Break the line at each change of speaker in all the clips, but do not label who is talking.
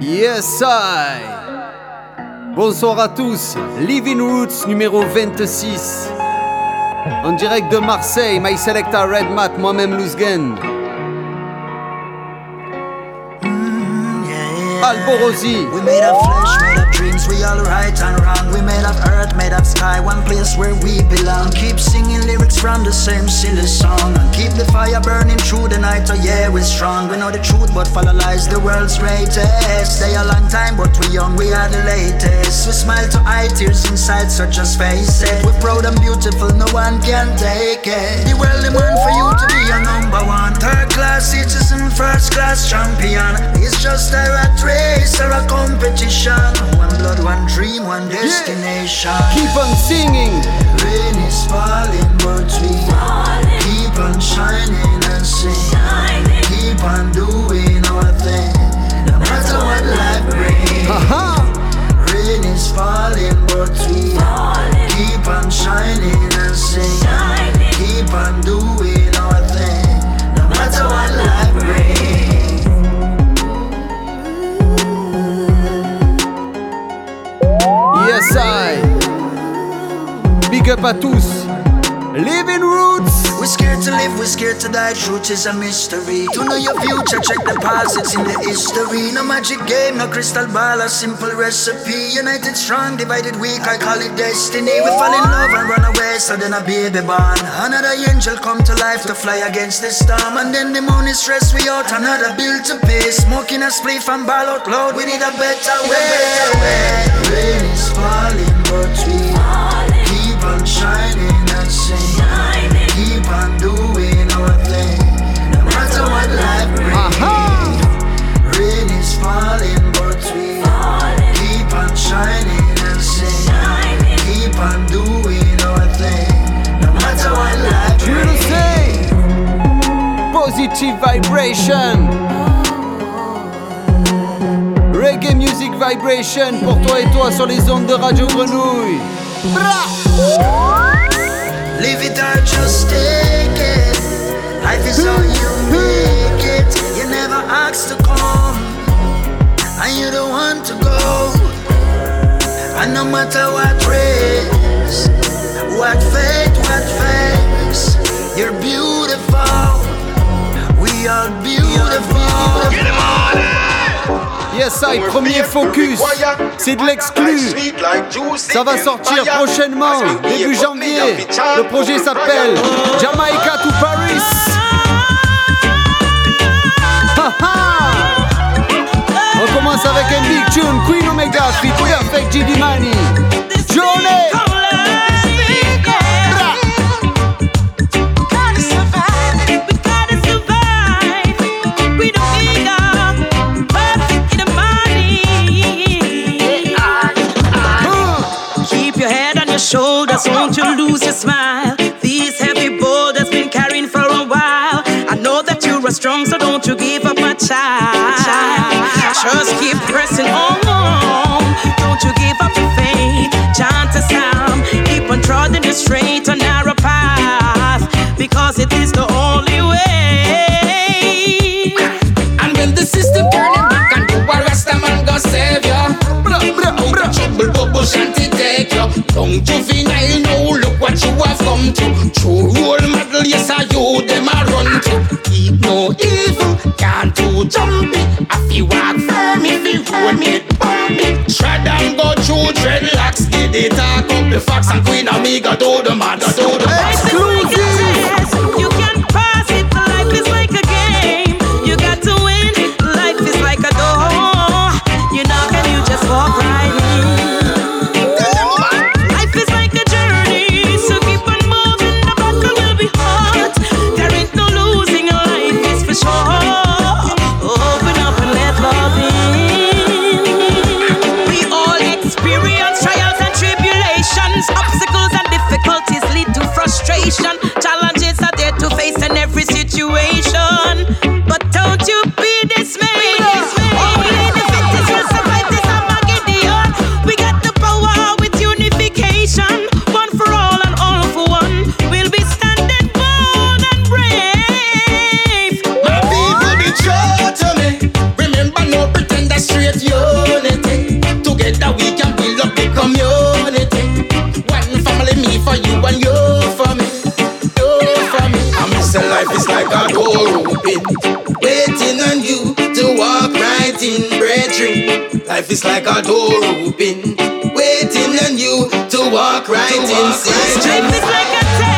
Yes, I. Bonsoir à tous. Living Roots numéro 26. En direct de Marseille, My Selecta Red Mat, moi-même Luzgen. Alborosie.
We made of flesh, made of dreams, we all right and wrong. We made of earth, made of sky, one place where we belong. Keep singing lyrics from the same silly song. And keep the fire burning through the night, oh yeah, we're strong. We know the truth, but follow lies, the world's greatest. Stay a long time, but we young, we are the latest. We smile to eye tears inside, so just face it. We're proud and beautiful, no one can take it. The world demand for you to be a number one. Third class citizen, first class champion. It's just a rat race race or a competition. One blood, one dream, one destination.
Yeah. Keep on singing.
Rain is falling, but we falling. keep on shining and sing. Shining. Keep on doing our thing, no matter what life brings.
Uh-huh.
Rain is falling, but we falling. keep on shining and sing. Shining. Keep on doing our thing, no matter what life brings.
I. Big up à tous. Living Roots.
To live, we're scared to die. Truth is a mystery. To know your future, check the past, it's in the history. No magic game, no crystal ball, a simple recipe. United strong, divided weak, I call it destiny. We fall in love and run away, so then a baby born. Another angel come to life to fly against the storm. And then the moon is stress we out, another bill to pay. Smoking a spliff and ball out loud, we need a better way. Rain is falling, but
vibration. Reggae Music Vibration pour toi et toi sur les ondes de Radio Grenouille. Bra!
Live it or just take it. Life is how you make it. You never asked to come, and you don't want to go. And no matter what race, what fate, what face, you're beautiful. We are beautiful.
Yes, I, premier focus. C'est de l'exclu. Ça va sortir prochainement, début janvier. Le projet s'appelle Jamaica to Paris. Ha, ha. On commence avec un big tune, Queen Omega, fit Perfect GD Money. Journée.
Shoulders, won't you lose your smile? These heavy boulders been carrying for a while. I know that you are strong, so don't you give up, my child. Just keep pressing on. Don't you give up your faith. Chant a psalm. Keep on trotting the straight and narrow path. Because it is the only way.
And when the system turning back and you a rasta man go save ya Out of trouble bubble shanty Young juvenile now look what you have come to. True role model yes I you them a run to. Keep no evil can't do jumpy If you walk firm if you hold me bump it. Tread and go through dreadlocks Get it talk up the facts and Queen Omega do the mother do the
Exclusive.
Life is like a door open,
waiting on you to walk right to in,
right Life is like a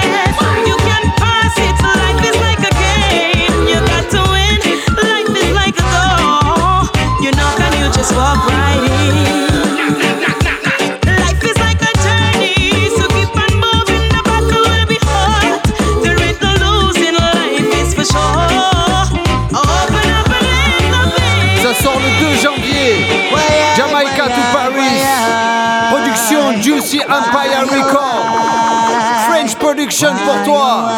Production pour toi.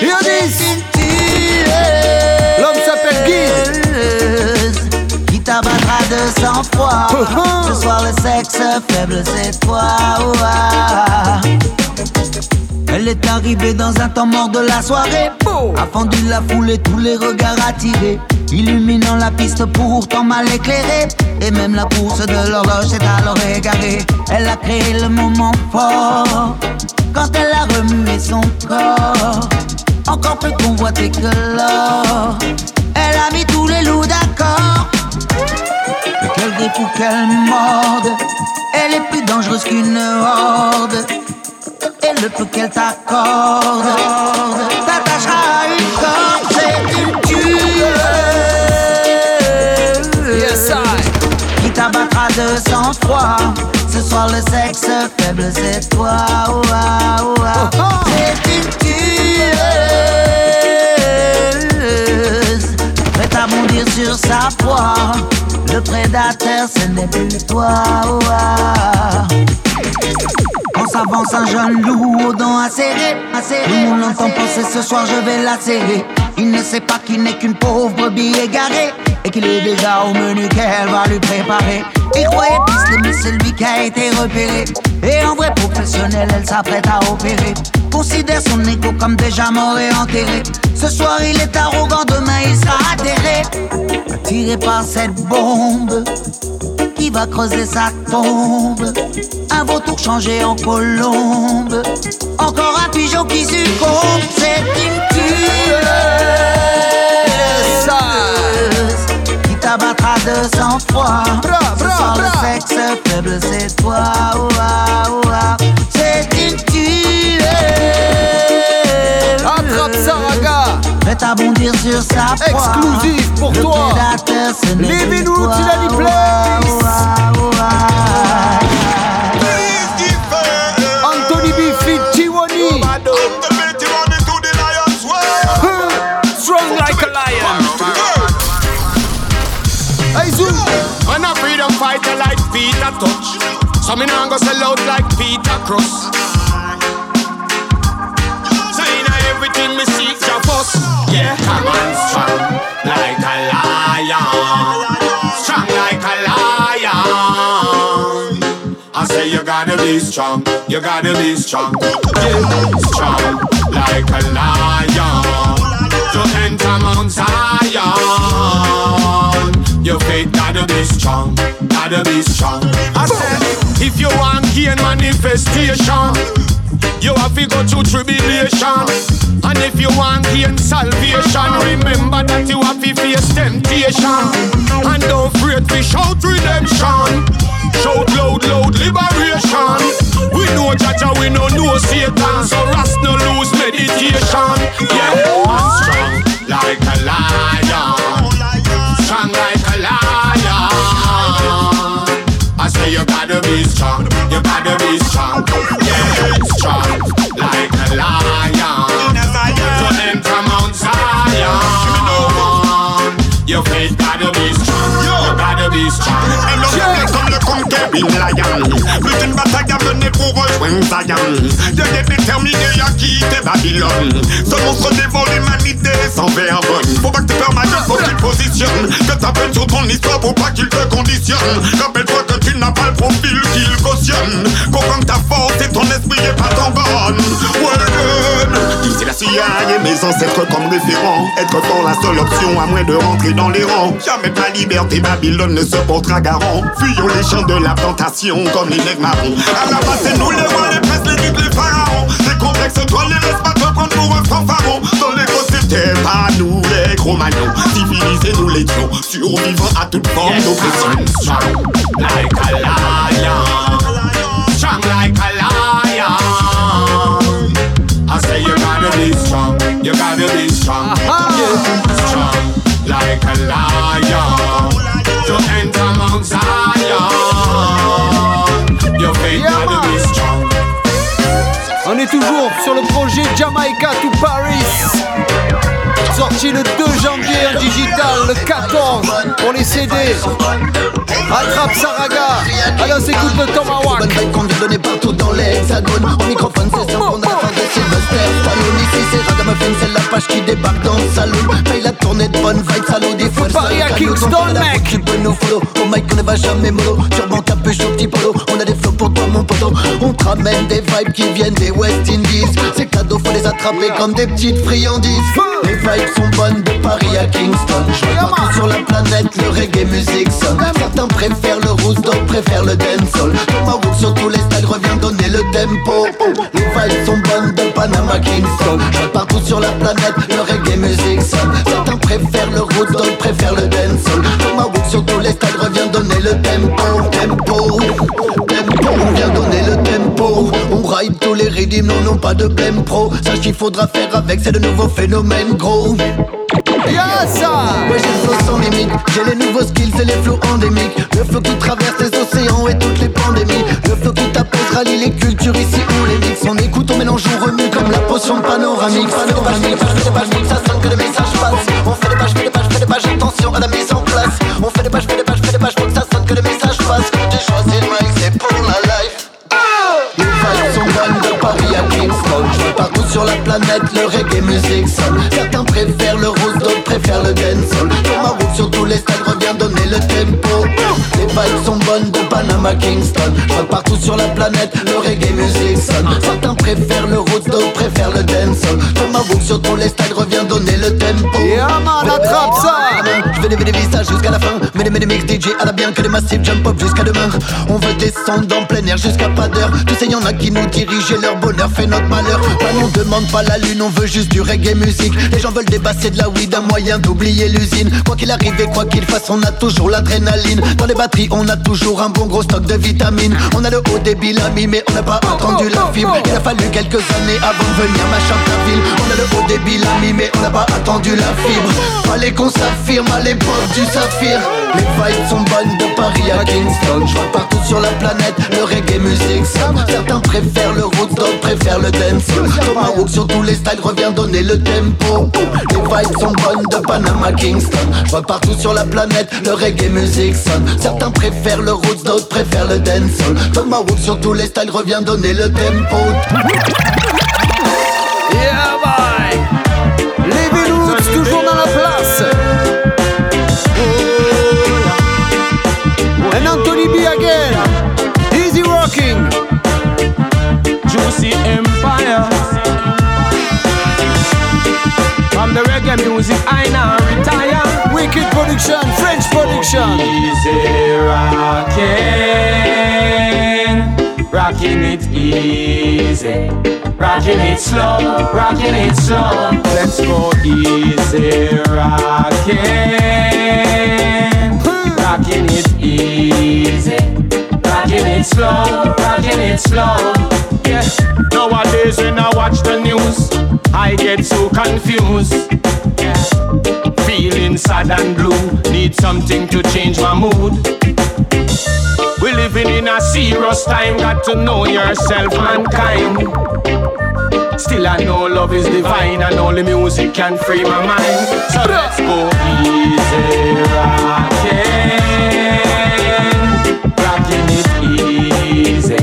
Ionis. L'homme s'appelle Guide.
Qui t'abattra de sang-froid. Ce soir, le sexe faible, c'est toi. Elle est arrivée dans un temps mort de la soirée. A fendu la foule et tous les regards attirés. Illuminant la piste pourtant mal éclairée. Et même la course de l'horloge est alors égarée. Elle a créé le moment fort. Quand elle a remué son corps. Encore plus convoité que l'or. Elle a mis tous les loups d'accord. Mais quel défaut qu'elle morde. Elle est plus dangereuse qu'une horde et le peu qu'elle t'accorde t'attachera à une corde, c'est une tueuse.
Yes, I.
Qui t'abattra de sang-froid. Ce soir, le sexe faible, c'est toi. Oh, oh, oh. C'est une tueuse. Prête à bondir sur sa proie. Le prédateur, ce n'est plus toi. On s'avance un jeune loup aux dents acérées. Tout le monde l'entend penser ce soir je vais la serrer. Il ne sait pas qu'il n'est qu'une pauvre brebis égarée. Et qu'il est déjà au menu qu'elle va lui préparer. Il croyait piste mais c'est lui qui a été repéré. Et en vrai professionnel, elle s'apprête à opérer. Considère son écho comme déjà mort et enterré. Ce soir il est arrogant, demain il sera atterré. Attiré par cette bombe va creuser sa tombe. Un vautour changé en colombe. Encore un pigeon qui succombe. Sur sa
proie. Exclusif pour
le
toi.
Prédateur, ce
Living Roots,
toi.
il a dit place. Anthony B. Fit, Tiwony. Strong like a lion. Hey, Zoom.
Man a freedom fighter like Peter Tosh. So me nah go sell out like Peter Cross. Strong like a lion. Strong like a lion. I say you gotta be strong, you gotta be strong. Yeah, strong like a lion. To enter Mount Zion. Your faith gotta be strong, gotta be strong. I said, if you want gain manifestation, you have to go through tribulation. And if you want gain salvation, remember that you have to face temptation. And don't fret to shout redemption. Shout loud, loud liberation. We know Jah Jah, we know no Satan, so rest no lose meditation. Yeah, I'm strong like a lion, strong like a lion. You gotta be strong, you gotta be strong. Yeah, strong like a lion. To enter Mount Zion, your faith gotta be strong, you gotta be strong.
comme conquérant lion bataille à mener pour rejoindre Zion Dieu est déterminé à quitter Babylone. Ce monstre dévore l'humanité sans vergogne. Faut pas que tu perds ma gueule, faut qu'il positionne Que ta peine sur ton histoire pour pas qu'il te conditionne. Rappelle-toi que tu n'as pas le profil qu'il cautionne. Comprends ta force et ton esprit est pas ton bonne. Ouais, Ici la CIA et mes ancêtres comme référents Être fort la seule option à moins de rentrer dans les rangs. Jamais ta liberté, Babylone ne se portera garant. Fuyons les champs de la comme les nègres marrons. À la base c'est nous les rois, les princes, les ducs, les pharaons. Les complexes toi les laisse pas te prendre pour un fanfaron Dans l'écosystème pas nous les cro-magnons Civilisés nous l'étions Survivants à toute forme d'oppression.
Strong like a lion Strong like a lion I say you gotta be strong You gotta be strong. Strong like a lion To enter Mount Zion
On est toujours sur le projet Jamaica to Paris. Sorti le 2 janvier en digital, le 14 pour les CD. Attrape Saraga. On s'écoute le Tomahawk.
Bonne qu'on vient donner partout dans l'hexagone Au microphone c'est simple, on a la fin de Sylvester Stallone Ici c'est Ragamuffin, c'est la page qui débarque dans le salon. Paye la tournée de bonne vibe, salaud des fois
Paris à Kingston, mec.
Tu peux nous follow, au mic on ne va jamais mollo. Turban capuche au petit polo, on a des flots pour toi mon poteau. On te ramène des vibes qui viennent des West Indies. Ces cadeaux faut les attraper comme des petites friandises. Les vibes sont bonnes de Paris à Kingston. Je sur la planète, le reggae music sonne. Certains préfèrent le roots, d'autres préfèrent le dancehall. Tomahawk sur tous les styles revient donner le tempo. Les vibes sont bonnes de Panama Kingston. Je partout sur la planète, le reggae music sonne. Certains préfèrent le roots, d'autres préfèrent le dancehall rythmes, non, non, pas de blême pro. Sache qu'il faudra faire avec, c'est le nouveau phénomène gros.
Y'a ça.
Ouais j'ai le sans limite. J'ai les nouveaux skills et les flows endémiques. Le flow qui traverse les océans et toutes les pandémies. Le flow qui t'appelle rallie les cultures ici on les mixe. On écoute, on mélange, on remue comme la potion panoramique. Panoramique, des pages, mixe, ça sonne que le message passe On fait des pages, fais des pages, fais des pages, attention à la mise en place. On fait des pages, fais des pages, fais des pages, que ça sonne que le message passe j'ai choisi le mic c'est pour la sur la planète, le reggae music sonne. Certains préfèrent le rose, d'autres préfèrent le dancehall. Tomahawk sur tous les styles revient donner le tempo. Les vibes sont bonnes de Panama Kingston. Je partout sur la planète, le reggae music sonne. Certains préfèrent le rose, d'autres préfèrent le dancehall. Tomahawk sur tous les styles revient donner le tempo.
Yeah, man, attrape ça.
je vais lever des visages jusqu'à la fin Mais les mix DJ à la bien que les massifs jump up jusqu'à demain On veut descendre en plein air jusqu'à pas d'heure. Tu sais y'en a qui nous dirigent leur bonheur fait notre malheur. Bah on demande pas la lune, on veut juste du reggae musique. Les gens veulent débasser de la weed, un moyen d'oublier l'usine. Quoi qu'il arrive et quoi qu'il fasse, on a toujours l'adrénaline. Dans les batteries, on a toujours un bon gros stock de vitamines. On a le haut débit, l'ami, mais on n'a pas attendu la fibre. Il a fallu quelques années avant de venir machin ta ville. On a le haut débit, l'ami, mais on n'a pas attendu la fibre. Fallait qu'on s'affirme à l'époque du saphir Les vibes sont bonnes de Paris à Kingston. Je vois partout sur la planète le reggae music Certains préfèrent le d'autres préfèrent le dancehall Tomahawk sur tous les styles revient donner le tempo. Les vibes sont bonnes de Panama Kingston. Je vois partout sur la planète le reggae music sonne Certains préfèrent le roots, d'autres préfèrent le dancehall Tomahawk sur tous les styles revient donner le tempo.
Easy, rocking
it slow, rocking it slow. Let's go easy rocking, rocking it easy, rocking it slow, rocking it slow. Yeah. Nowadays when I watch the news, I get so confused. Yeah. Feeling sad and blue, need something to change my mood. We living in a serious time, got to know yourself, mankind. Still I know love is divine and only music can free my mind. So let's go easy rocking, rocking it easy,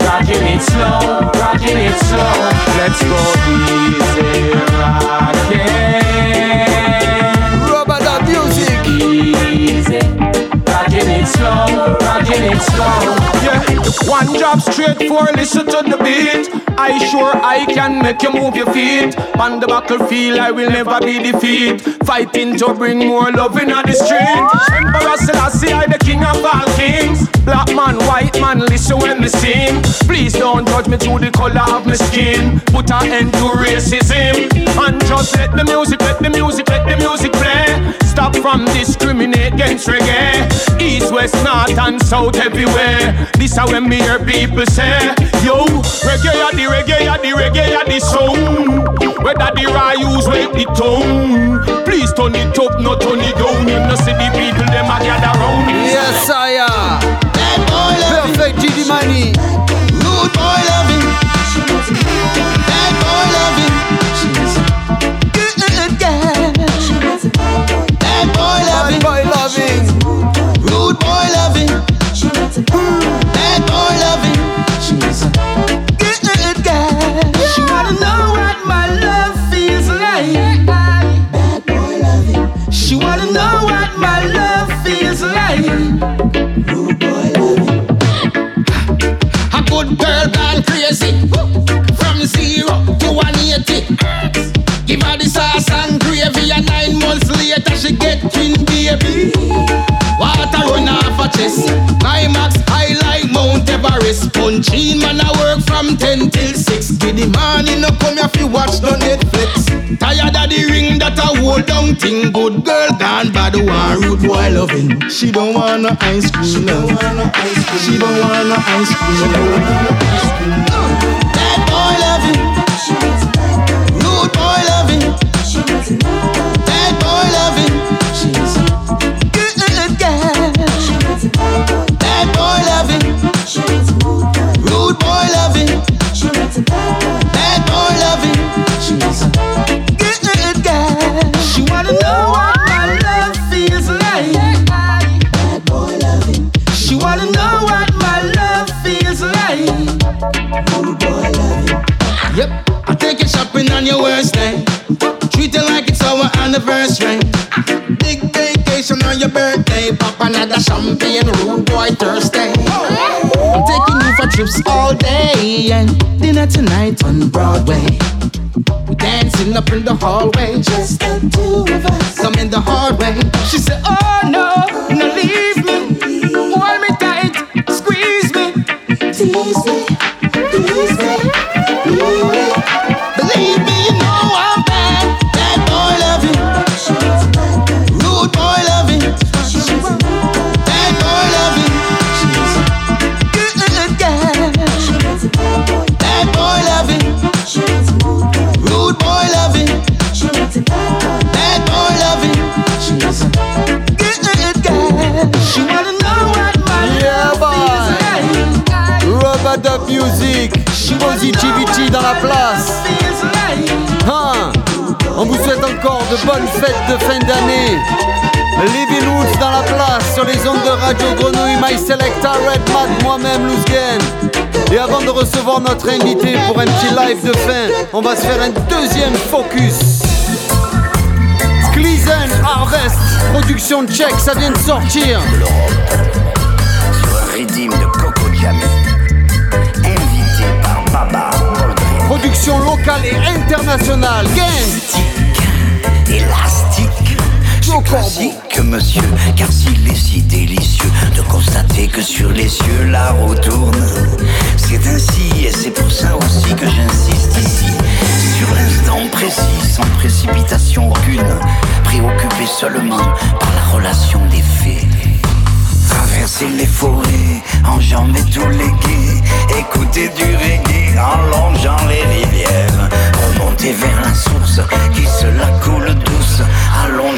rocking it slow, rocking it slow. Let's go easy rocking slow, rocking it slow. Yeah, One job straight for listen to the beat. I sure I can make you move your feet. On the battlefield, I will never be defeated. Fighting to bring more love in the street. Emperor Selassie, I the king of all kings. Black man, white man, listen when me sing. Please don't judge me to the color of my skin. Put an end to racism. And just let the music, let the music, let the music play. Stop from discriminate against reggae. East, west, north, and south, everywhere. This is when me hear people say, Yo, reggae, ya the reggae, ya the reggae, ya the song. Whether the use wait the tone. Please turn it up, not turn it down. You know, see the people, them a gather round.
Yes, I am. Perfect Giddimani.
Rude boy loving. Bad boy loving. Good girl. Bad boy loving.
Bad boy loving.
Rude boy loving. Bad boy loving. Good girl.
She wanna know what my love feels like.
Bad boy loving.
She wanna know what my love feels like.
Rude boy loving.
A good girl gone crazy. From zero to 180. Give her the sauce and gravy, and nine months later she get twin baby. Her chest. Climax high like Mount Everest. Punchin man I work from 10 till 6. Give the morning no come here fi watch no Netflix. Tired of the ring that I hold down thing. Good girl gone bad one rude boy loving. She don't want no ice cream. She don't want no ice cream. She don't want no ice cream.
Bad Loving. Good girl.
She wanna know what my love feels like.
Bad boy loving.
She wanna know what my love feels like.
Rude boy loving.
Yep, I take you shopping on your worst day. Treat it like it's our anniversary. Big vacation on your birthday. Pop another champagne, rude boy Thursday. I'm taking trips all day and dinner tonight on Broadway. We dancing up in the hallway.
Just the two of us.
Come in the hallway.
She said, Oh no, no leave me. Hold me tight, squeeze me.
Tease me. Tease me.
Music. Positivity dans la place. Hein On vous souhaite encore de bonnes fêtes de fin d'année. Woods dans la place sur les ondes de Radio Grenouille, My Selecta, Red Mad, moi-même, Louzgen. Et avant de recevoir notre invité pour un petit live de fin, on va se faire un deuxième focus. Gleason Harvest, production tchèque, ça vient de sortir. Locale et internationale. Gang
Élastique. Classique, monsieur, car s'il est si délicieux de constater que sur les cieux la roue tourne, c'est ainsi et c'est pour ça aussi que j'insiste ici sur l'instant précis, sans précipitation aucune, préoccupé seulement par la relation des faits. Traverser les forêts, enjamber tous les quais, écouter du reggae en longeant les rivières, remonter vers la source qui se la coule douce, allongée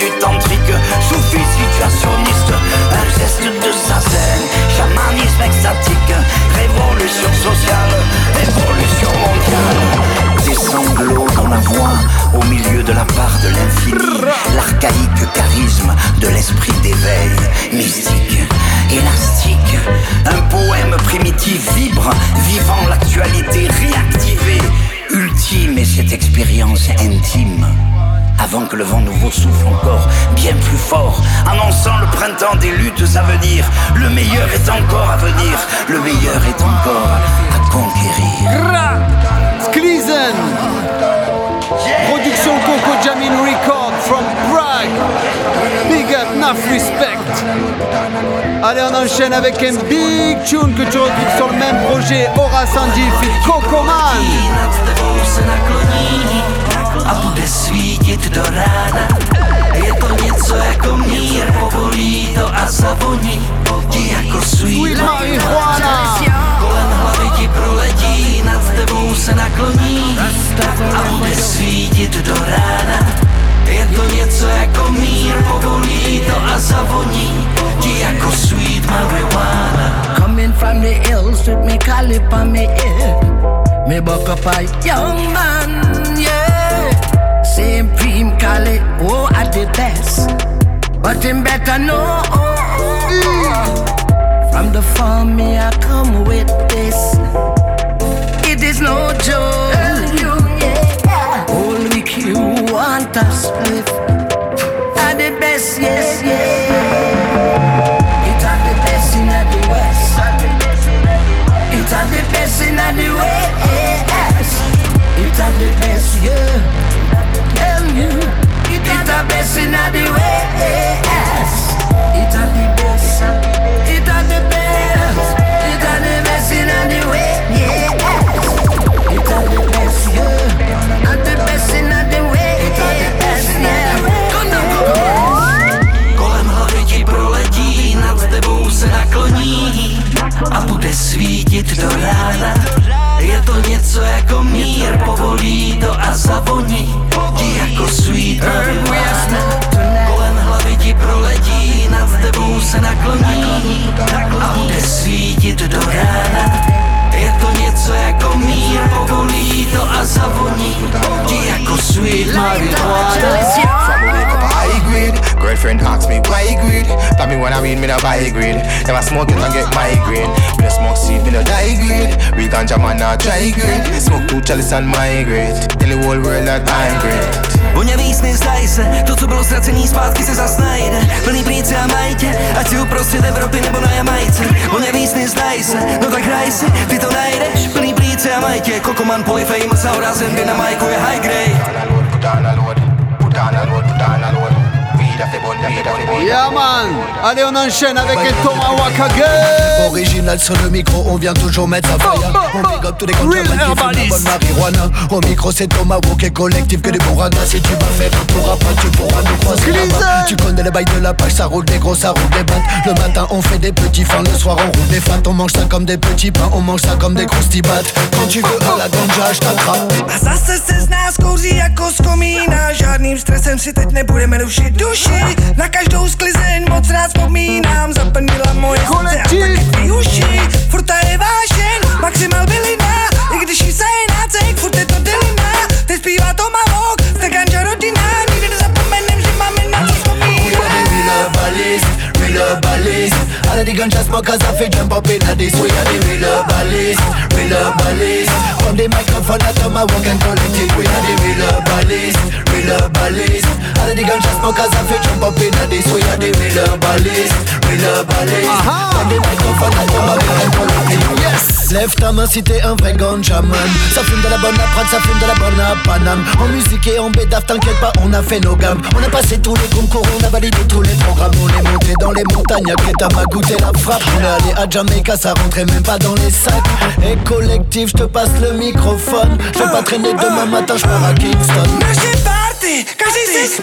du tantrique, soufi situationniste, un geste de zazen, chamanisme extatique, révolution sociale, évolution mondiale. Des sanglots dans la voix, au milieu de la part de l'infini, l'archaïque charisme de l'esprit d'éveil, mystique, élastique, un poème primitif vibre, vivant l'actualité réactivée, ultime et cette expérience intime. Avant que le vent nouveau souffle encore bien plus fort, annonçant le printemps des luttes à venir, le meilleur est encore à venir, le meilleur est encore à conquérir.
Sklizen Production Coco Jamin Record from Prague. Big up, enough respect. Allez on enchaîne avec un big tune que tu retrouves sur le même projet Aura Sandy Coco Man
svítit do rána. Je to něco jako mír, povolí to a zavoní ti jako sweet
marihuana.
Kolem hlavy ti proletí, nad tebou se nakloní a bude svítit do rána. Je to něco jako mír, povolí to a zavoní ti jako sweet marijuana.
Coming from the hills with me calip on me ear. Me buck up a young man, yeah. Same cream Cali, oh, at the best. But him better know. From the farm, me I come with this. It is no joke. Week you want split. The best, yes, yeah. It are the best in the west. It the best in the west. It the best, yeah. The best in the west.
Se nakloní. A bude svítit do rána. Je to něco jako mír, povolí to a zavoní. Ti jako sweet marijuana.
Girlfriend asks me why grade Tell me when I read me no buy grade. Never smoke it and get migraine. Me no smoke seed, me no die grade We ganja man not try grade Smoke two chalice and migrate. Tell the whole world that I'm great
Voně víc nezdaj se, to co bylo ztracený zpátky se zas najde. Plný plíce a majtě, ať si uprostřed Evropy nebo na Jamajce. Voně víc nezdaj se, no tak hraj se, ty to najdeš. Plný plíce a majtě, kokoman polyfamous a horazem, kdy na majku je high grade.
Put on a load, put on
Yeah man Allez on enchaîne avec un Tomahawk again
Original sur le micro, on vient toujours mettre sa fire. On big up tous les qui la
herbalist.
bonne marijuana. Au micro c'est Tomahawk et collectif que des bourranas. Si tu vas faire un tour après tu pourras nous croiser Tu connais le bail de la page, ça roule des gros, ça roule des battes. Le matin on fait des petits fins, le soir on roule des fat On mange ça comme des petits pains, on mange ça comme des croustibates Quand tu veux à la ganja, je t'attrape.
A zase se z nás kouří jako z komína Žádným stresem si teď nebudeme rušit duši
uši Na každou sklizeň moc rád vzpomínám Zaplnila moje
Kolektiv
uši. Furt ta je vášeň, maximal
the ganja smokers have to jump up in this. We are the real balist, real balist. On the microphone, tell my work and collective. We are the real balist, real balist. All the ganja smokers have to jump up in this. We are the real balist, Yes. Lève ta main si t'es un vrai ganja man. Ça fume de la bonne à Prague, ça fume de la bonne à Paname En musique et en bédaf, t'inquiète pas, on a fait nos gammes. On a passé tous les concours, on a validé tous les programmes. On est monté dans les montagnes, à m'a goûté la frappe. On est allé à Jamaica, ça rentrait même pas dans les sacs. Et collectif, je te passe le microphone. Je vais pas traîner demain matin, je pars à Kingston.
Každý se se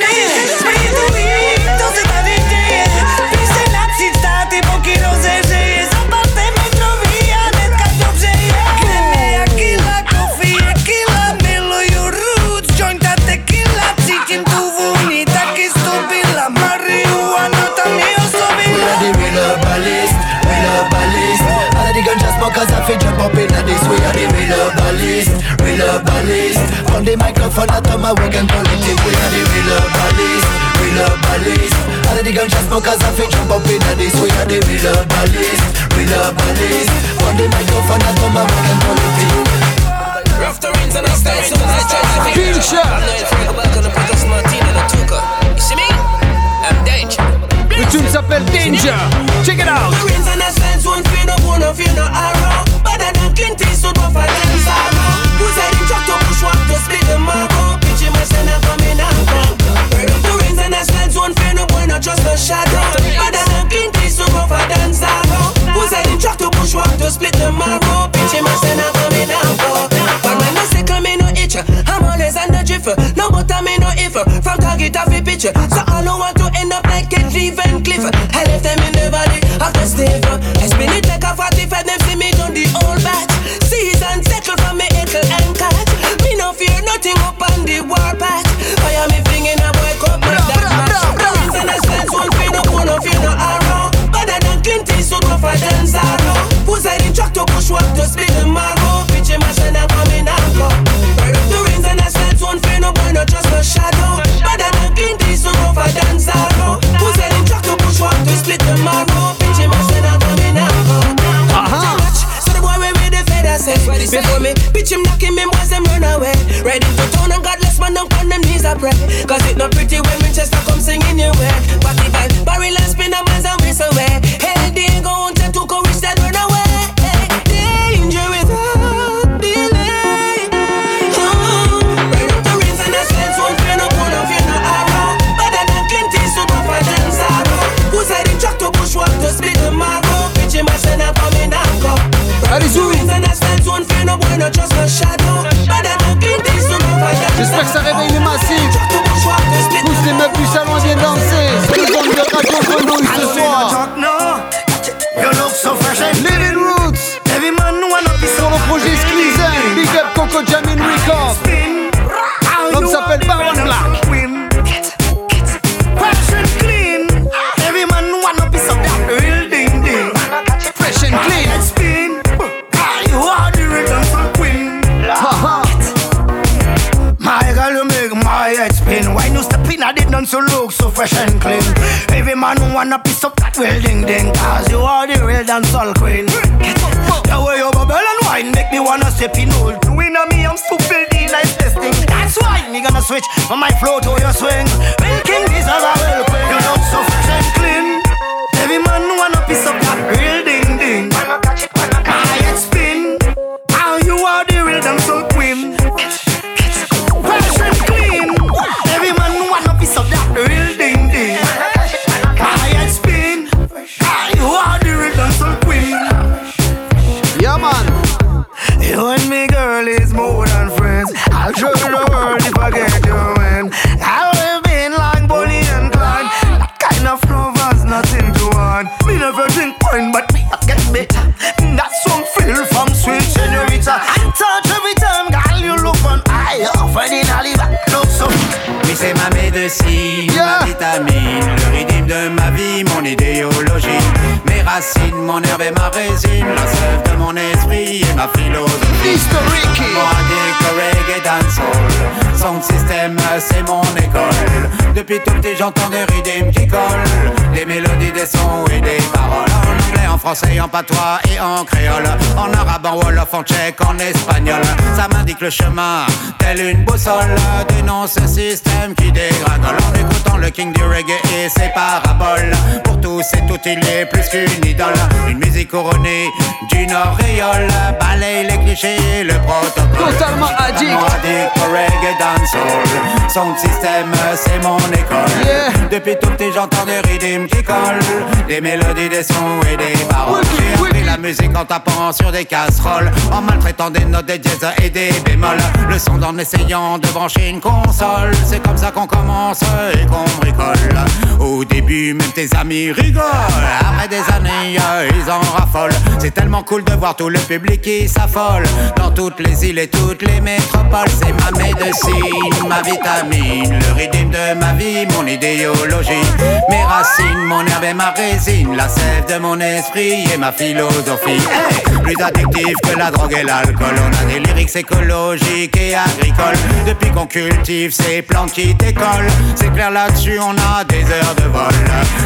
je
We are the real. All of the smokers have to jump up in this. We are the real balist, real balist. On the microphone, I tell my work and collective. We are the real balist, real balist. All of the ganja smokers have to jump up in this. We are the real balist, real balist. On the microphone, I tell my work and.
Rough terrains and I style so I try to figure it out. I'm not afraid about gonna put us Martina and a Tuka. You see me? I'm danger.
Le tune s'appelle Danger Check it out
rains and the sands won't feel no bone, no feel no arrow. Better than Clint Eastwood, but for them sorrow. Not just no shadow. Better than Clint Eastwood, but for them sorrow. Who said him truck to push walk to split the marrow? Pitch him and send her coming and come. But when I say come in no itch, I'm always on the drift. No but I'm in no if. From target off a picture.
Step in? I did not so look so fresh and clean. Every man wanna piece up that well ding ding. Cause you are the real dancehall queen. The way you bubble and wine make me wanna step in old. You in me, I'm stupid, nice testing. That's why me gonna switch from my flow to your swing. Well, king is a well queen. You look so fresh and clean. Every man wanna piece up that real ding ding. Head spin. How you are the real dancehall
ma médecine, ma vitamine. ma vie, mon idéologie. Mes racines, mon herbe et ma résine, la sève de mon esprit et ma philosophie.
Historique.
Moi, reggae dancehall. Son système, c'est mon école. Depuis tout petit, j'entends des rythmes qui collent. Des mélodies, des sons et des paroles. En français, en patois et en créole. En arabe, en wolof, en tchèque, en espagnol. Ça m'indique le chemin, tel une boussole. Dénonce un système qui dégringole. En écoutant le king du reggae et ses paraboles. Pour tous et toutes, il est plus qu'une idole. Une musique couronnée d'une auréole. Balaye les clichés, le protocole.
Totalement addict.
addict au reggae dancehall. Son système, c'est mon école. Depuis tout petit, j'entends des rythmes qui collent. Des mélodies, des sons et des paroles. J'ai appris la musique en tapant sur des casseroles. En maltraitant des notes, des dièses et des bémols. Le son en essayant de brancher une console. C'est comme ça qu'on commence et qu'on bricole. Au début, même tes amis rigolent. Après des années, euh, ils en raffolent. C'est tellement cool de voir tout le public qui s'affole. Dans toutes les îles et toutes les métropoles, c'est ma médecine, ma vitamine. Le rythme de ma vie, mon idéologie. Mes racines, mon herbe et ma résine. La sève de mon esprit et ma philosophie. Hey, plus addictif que la drogue et l'alcool. On a des lyrics écologiques et agricoles. Depuis qu'on cultive ces plantes qui décollent. C'est clair là-dessus, on a des heures de vol.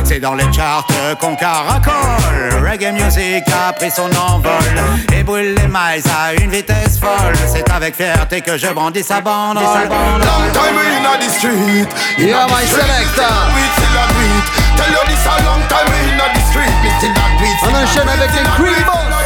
C'est dans les charts qu'on caracole. Reggae music a pris son envol. Et brûle les miles à une vitesse folle. C'est avec fierté que je brandis sa bande.
Long time we in the street.
Yeah, my selector.
A do it. Tell you this a long time we in the street.
On enchaîne avec les Cream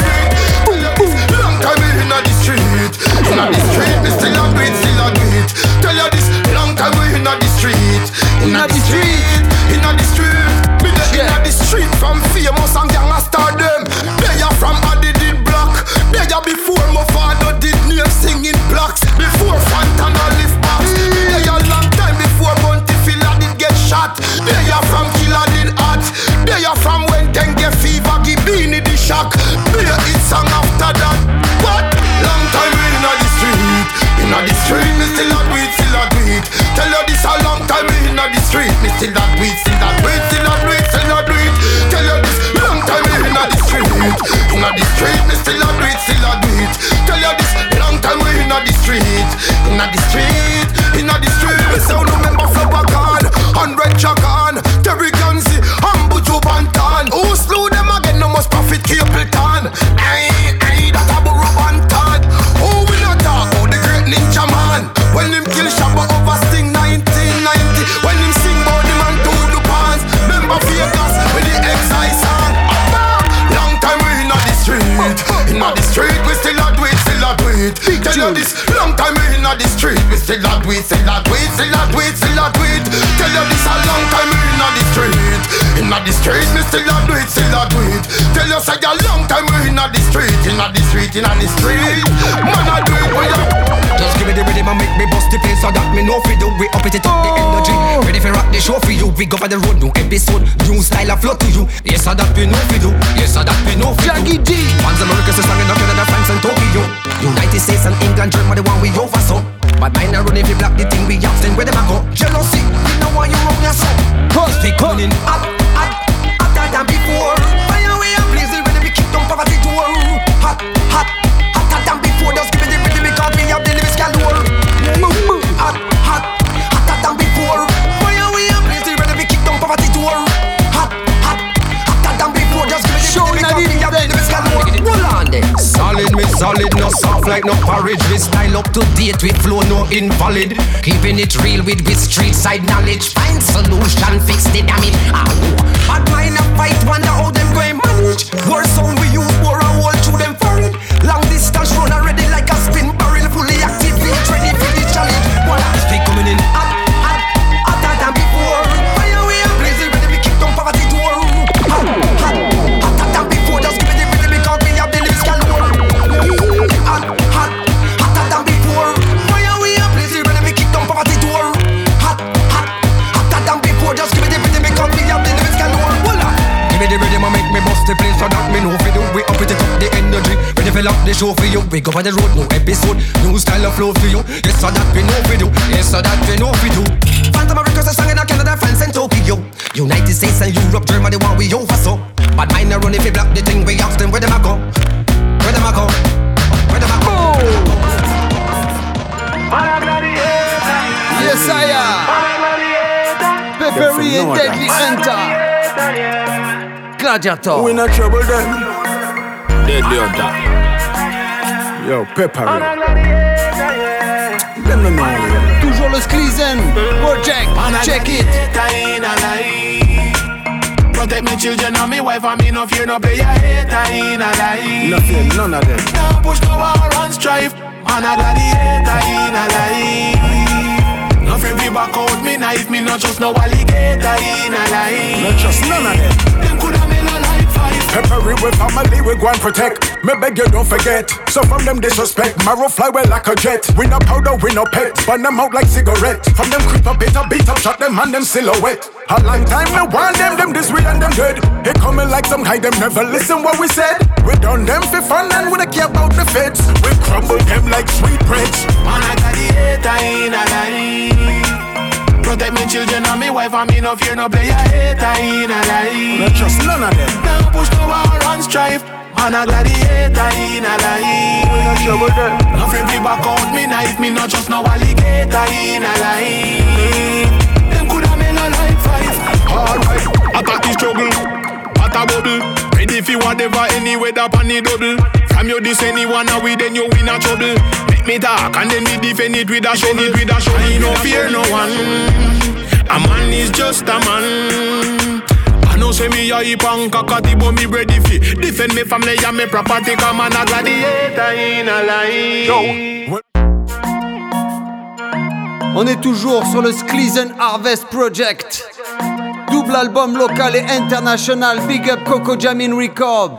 street. In the street, we still a do it. Still a do it. Tell you this long time we in the street. In the street. In the street. Me there in the street from famous and gang a them. They are from Adidid block. They are before my father did name singing blocks. Before Fantana lift box. They are long time before Bounty Killer did get shot. They are from Killer did hot. They are from when Dengue fever give Beenie the shock. Be a hit song after that. Street. Me still do it, still do it, still do it, still do it. Tell you this long time we in the street. In the street, me still do it, still do it. Tell you this long time we in the street. In the street, in the street. Me say no member flopper gone, hundred jack. Terry Ganzie, Ambu Bantan. Who slew them again? No must profit Capleton. Aye, you say a long time we in the street, in the street, in the street. Man I do it with you.
Just give me the rhythm and make me bust the place so that me know fi do. We up it, it up the energy. Ready for rock the show for you. We go for the road, new episode, new style of flow to you. Yes, so that we know fi do. Yes, so that we know fi do.
D.
Once America is song in Canada, France and Tokyo. United States and England, Germany, the one we over so. But mine are running if you block the thing we have, then where them a go? Jealousy, we know why you wrong yourself. Cause they coming in hot, hot, hotter than before. Ready to poverty door. Hot, hot, hotter than before. Just give me the rhythm because we have the lyrics galore. Hot, hot, hotter than before. Fire away and blaze it, ready to kick down poverty door. Hot, hot, hotter than before. Just give me the rhythm because we have the lyrics galore. Hold on then. Solid, me solid, no soft like no porridge. We style up to date with flow, no invalid. Keeping it real with with street side knowledge. Find solution, fix the damage. Ah, bad mind a fight, wonder how them going manage. War sound fill up the show for you. We go on the road, new episode, new style of flow for you. Yes, so that we know fi do. Yes, so that we know fi do. Phantom America's a song in Canada, France and Tokyo. United States and Europe, Germany, want we over so. But mine are run if you block the thing, we ask them where them a go. Where them a go? Where them a go?
Yes, I am. Peppery and Deadly Hunter. Gladiator.
We not trouble them. Deadly Hunter. Yo, Peppery. Them no know.
Toujours le Sklizen Project. Check it.
Protect me children and me wife and me no fear no play a hater in a lie.
Nothing, none of them.
Now push no war and strife. Man a gladiator in a lie. Nothing be back out me knife. Me not just no alligator in a lie.
Not just none of them. Peppery with family we go and protect. Me beg you don't forget. So from them disrespect, marrow fly well like a jet. We no powder, we no pet. Burn them out like cigarette. From them creep up, beat up, beat up, shot them and them silhouette. A long time me want them, them this we and them good. They coming like some high, them never listen what we said. We done them for fun and we don't care about the feds. We crumble them like sweet breads.
Man I a gladiator in a lie. Protect me children and me wife and me no fear no play a hater in a lie.
Not just none of them.
Now push no war and strife. Man a gladiator in a lie. We not trouble them. Nothing be back out me knife. Me not just no alligator in a lie. Them coulda made a like five.
Alright,
attack the struggle. Pot a bubble. Ready for whatever any weather pan the double. From your this anyone now we then you win a trouble. Make me talk and then me defend it with a shovel. With a shovel. I no fear no on
est toujours sur le Skleezen Harvest Project. Double album local et international. Big up Coco Jamin Record.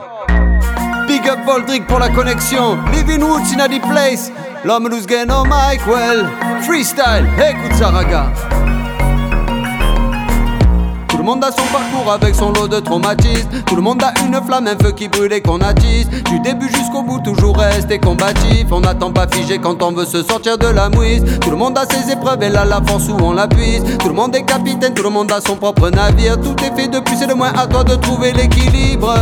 Big up Boldrick pour la connexion. Living Woods in a place. L'homme loose gain au Mike Well. Freestyle. Écoute ça, raga. Tout le monde a son parcours avec son lot de traumatismes. Tout le monde a une flamme, un feu qui brûle et qu'on attise. Du début jusqu'au bout, toujours rester combatif. On n'attend pas figé quand on veut se sortir de la mouise. Tout le monde a ses épreuves et là la force où on la puise. Tout le monde est capitaine, tout le monde a son propre navire. Tout est fait de plus et de moins, à toi de trouver l'équilibre.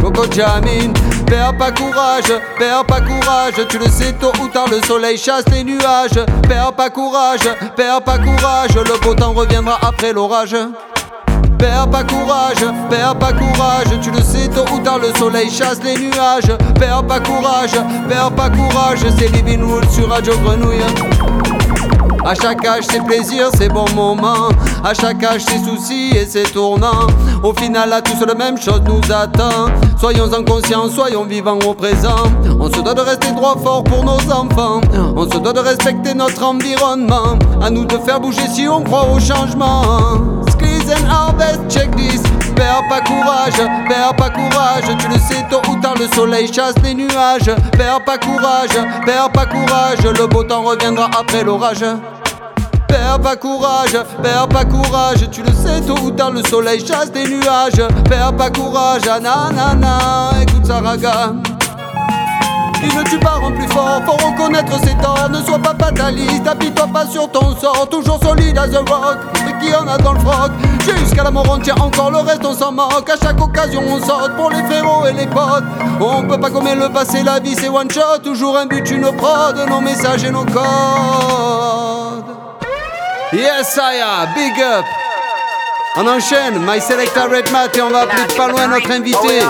Coco Jamin, perds pas courage, perds pas courage, tu le sais tôt ou tard le soleil chasse les nuages. Perds pas courage, perds pas courage, le beau temps reviendra après l'orage. Perds pas courage, perds pas courage, tu le sais tôt ou tard le soleil chasse les nuages. Perds pas courage, perds pas courage, c'est Living Wood sur Radio Grenouille. À chaque âge ses plaisirs, ses bons moments. À chaque âge ses soucis et ses tournants. Au final, à tous la même chose nous attend. Soyons en soyons vivants au présent. On se doit de rester droit fort pour nos enfants. On se doit de respecter notre environnement. À nous de faire bouger si on croit au changement. Check this. Perds pas courage, perds pas courage. Tu le sais tôt ou tard, le soleil chasse les nuages. Perds pas courage, perds pas courage. Le beau temps reviendra après l'orage. Perds pas courage, perds pas courage, tu le sais tôt ou tard le soleil chasse des nuages. Perds pas courage, nanana, écoute ça Qui ne tue pas rend plus fort, faut reconnaître ses torts, ne sois pas fataliste, appuie-toi pas sur ton sort, toujours solide as a rock, mais qui en a dans le froc? Jusqu'à la mort on tient encore, le reste on s'en moque, à chaque occasion on saute pour les frérots et les potes. On peut pas gommer le passé, la vie c'est one shot, toujours un but, une prod, nos messages et nos codes. Yes, Aya, big up. On enchaîne, My Selecta Red Mat et on va appeler de pas loin notre invité.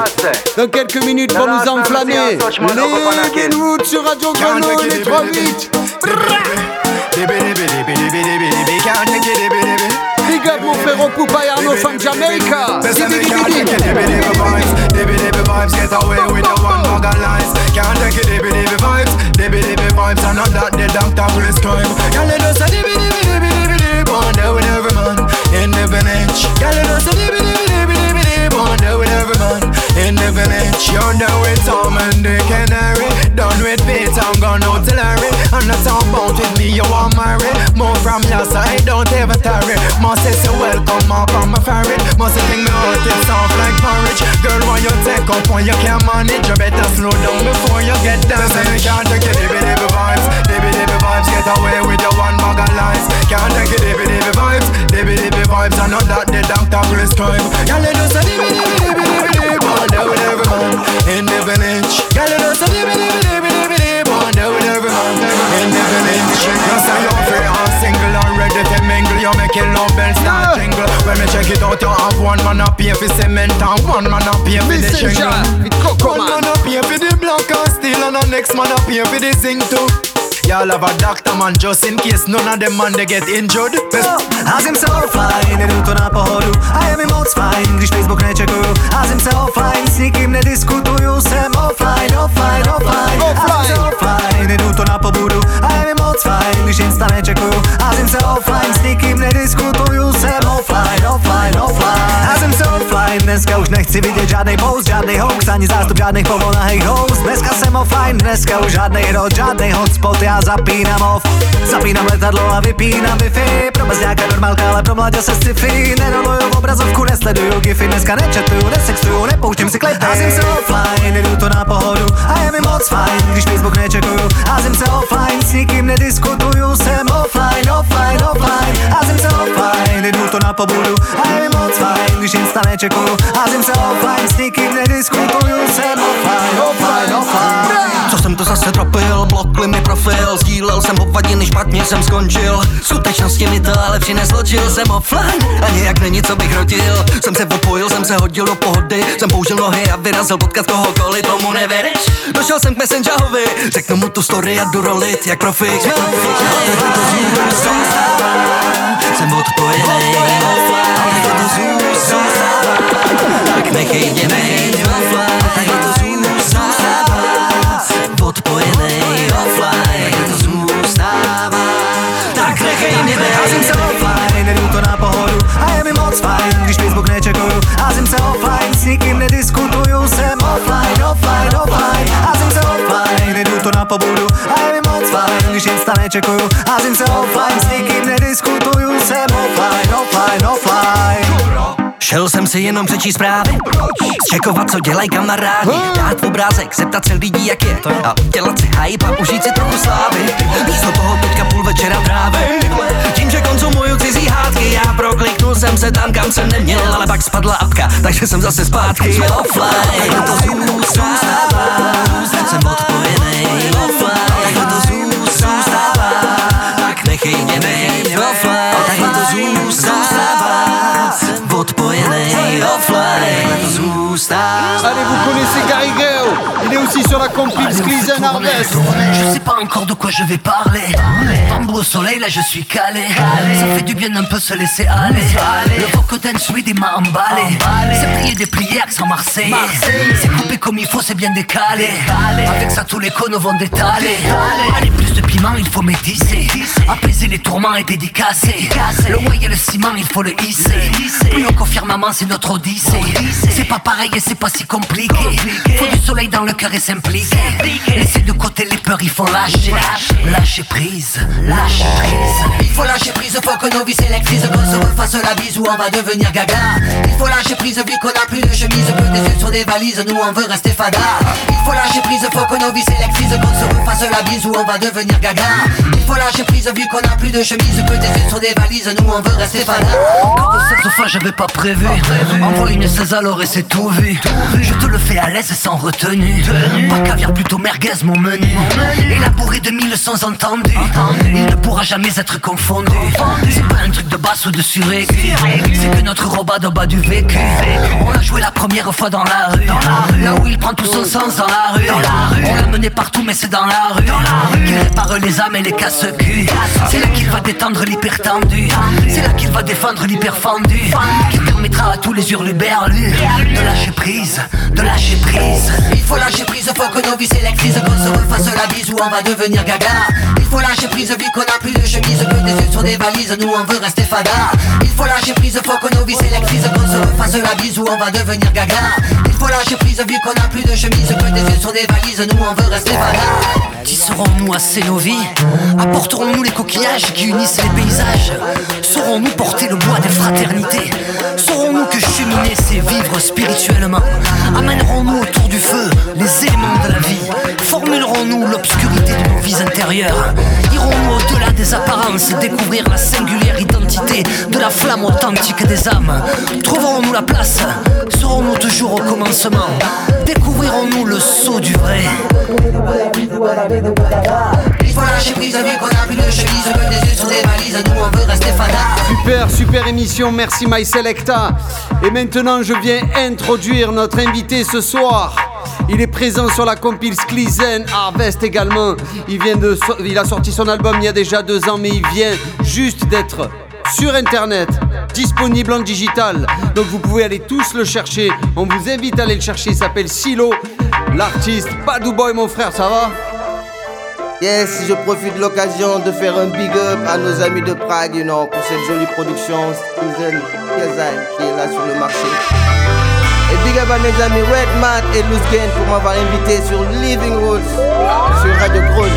Dans quelques minutes pour nous enflammer. Les sur Radio Grenouille, les 3-8. Big up mon frérot Poupa Arnaud from Jamaica.
vibes, get away with the one organized. Can't take it, dibby dibby vibes, dibby dibby vibes, and not that the doctor prescribe. Girl, you just a dibby dibby dibby dibby dibby, born there with every man in the village. Girl, you just a dibby in the village. You're there with Tom and and Harry, done with Pete, I'm gone out to Larry. And not talk about with me, you want married. More from your side, don't ever tarry. Must say so welcome up on my ferry. Must think me heart is soft like porridge. Girl, why you
take up when you can't manage, you better slow down before you get. Say you can't take it, dibby dibby vibes, dibby dibby vibes. Get away with your one bag of lies. Can't take it, dibby dibby vibes, dibby dibby vibes. I know that the doctor prescribe. Girl, you just a dibby dibby dibby man in the village. Girl, you just a dibby dibby dibby dibby dibby. Born there with every man in the village. You say you're free and single and ready to mingle. You make your love bell start jingle. When me check it out, you have one man up here for cement and one man up here for the shingle. One man up here for the block and steel and the next man up here for the zinc too. Y'all have a doctor man just in case none of them man they get injured.
A jsem se offline, jdu to na pohodu A je mi moc fajn, když Facebook nečekuju A jsem se offline, s nikým nediskutuju Jsem offline, offline, offline A jsem se offline, jdu to na pobudu A je mi moc fajn, když Insta nečekuju A jsem se offline, s nikým nediskutuju offline, dneska už nechci vidět žádnej post Žádnej hoax, ani zástup žádných povolnahých host. Dneska jsem offline, dneska už žádnej hrot Žádnej hotspot, já zapínám off. Zapínám letadlo a vypínám Wi-Fi. Pro nějaká normálka, ale pro mladě se sci-fi. Neroluju obrazovku, nesleduju gify Dneska nečetuju, nesextuju, nepouštím si A jsem se offline, jdu to na pohodu A je mi moc fajn, když Facebook nečekuju jsem se offline, s nikým nediskutuju Jsem offline, offline, offline. Jsem se offline, jdu to na pobudu A je mi moc fajn, když Insta nečekuju Jsem se offline, s nikým nediskutuju Jsem offline, offline, offline
Co jsem to zase tropil, blokli mi profil Sdílel jsem hovadiny, špatně jsem skončil. V skutečnosti mi to ale přineslo chill Jsem offline. A nějak není co bych rotil Jsem se opojil, jsem se hodil do pohody. Jsem použil nohy a vyrazil potkat kohokoliv Tomu nevěříš? Došel jsem k Messengerovi Řeknu mu tu story a jdu rolit jak profik profik Jsem odpojený. A to zůstává Tak nechej mě být offline. To zůstává. Offline. To zůstává. Tak nechej mě být
A jsem se offline, jdu to na pohodu. A je mi moc fajn, když Facebook nečekuju. Se offline, s nikým nediskutuju. Jsem offline, offline, offline. Se offline, jdu to na pobudu. A je mi moc fajn, když Insta nečekuju. A jsem se offline, s nikým nediskutuju. Jsem offline, offline, offline
Šel jsem si jenom přečíst zprávy. Čekovat, co dělají kamarádi. Dát obrázek, zeptat se lidí, jak je. A udělat si hype a užít si trochu slávy. Místo toho teďka půl večera trávím. Tím, že konzumuju cizí hádky Já prokliknul jsem se tam, kam jsem neměl Ale pak spadla apka, takže jsem zase zpátky. Jsme offline, to zůstává Jsem odpojený. Offline,
Allez, vous connaissez Garrigueo Il est aussi sur la compil Squeeze Harvest
Je sais pas encore de quoi je vais parler. Pambo au soleil, là je suis calé. Ça fait du bien un peu se laisser aller. Le vocal dance, oui, il m'a emballé. C'est plié, déplié, accent marseillais. C'est coupé comme il faut, c'est bien décalé. Avec ça, tous les conos vont détaler. Allez, plus de piment, il faut métisser. Apaiser les tourments et dédicacer. Le whey et le ciment, il faut le hisser. Plus on confirme, maman, c'est notre odyssée. C'est pas pareil et c'est pas si compliqué. Faut du soleil dans le cœur et s'impliquer. Laisser de côté les peurs, il faut lâcher. Lâcher prise, lâcher prise. Il faut lâcher prise, faut que nos vies s'électrisent. Qu'on se refasse la bise ou on va devenir gaga. Il faut lâcher prise, vu qu'on a plus de chemise. Que des yeux sur des valises, nous on veut rester fada. Il faut lâcher prise, faut que nos vies s'électrisent. Qu'on se refasse la bise ou on va devenir gaga. Il faut lâcher prise, vu qu'on a plus de chemise. Que des yeux sur des valises, nous on veut rester fada. Quand cette fois j'avais pas prévu. Envoie une 16 alors et c'est tout vu. Je te le fais à l'aise sans retenue. Pas caviar, plutôt merguez mon menu. Élaboré de mille sons entendus. Il ne pourra jamais être confondu. C'est pas un truc de basse ou de survécu. C'est que notre robot de bas du vécu. On l'a joué la première fois dans la rue. Là où il prend tout son sens dans la rue. On l'a mené partout, mais c'est dans la rue. Qu'il répare les âmes et les casse-culs. C'est là qu'il va détendre l'hyper tendu. C'est là qu'il va défendre l'hyper fendu. Permettra à tous les hurluberlus de lâcher prise, de lâcher prise. Il faut lâcher prise, faut que nos vies s'électrisent. Qu'on se refasse la bise ou on va devenir gaga. Il faut lâcher prise, vu qu'on a plus yeux sur des valises, nous on veut rester fada. Il faut lâcher prise, faut que nos vies s'électrisent. Qu'on se refasse la bise ou on va devenir gaga. Il faut lâcher prise, vu qu'on a plus de chemise. Que des yeux sur des valises, nous on veut rester fada. Qui serons-nous assez nos vies Apporterons-nous les coquillages qui unissent les paysages? Saurons-nous porter le bois des fraternités? Saurons-nous que c'est vivre spirituellement. Amènerons-nous autour du feu les éléments de la vie. Formulerons-nous l'obscurité de nos vies intérieures. Irons-nous au-delà des apparences, découvrir la singulière identité de la flamme authentique des âmes. Trouverons-nous la place Serons-nous toujours au commencement. Découvrirons-nous le saut du vrai.
Super, super émission, merci My Selecta. Et maintenant, je viens introduire notre invité ce soir. Il est présent sur la compile Sklizen Harvest également. Il, a sorti son album il y a déjà deux ans, mais il vient juste d'être sur internet, disponible en digital. Donc vous pouvez aller tous le chercher. On vous invite à aller le chercher. Il s'appelle Silo. L'artiste Badou Boy, mon frère, ça va?
Yes, je profite de l'occasion de faire un big up à nos amis de Prague, pour cette jolie production Steven Kazai qui est là sur le marché. Et big up à mes amis Red Matt et Loose pour m'avoir invité sur Living Roots sur Radio Krone.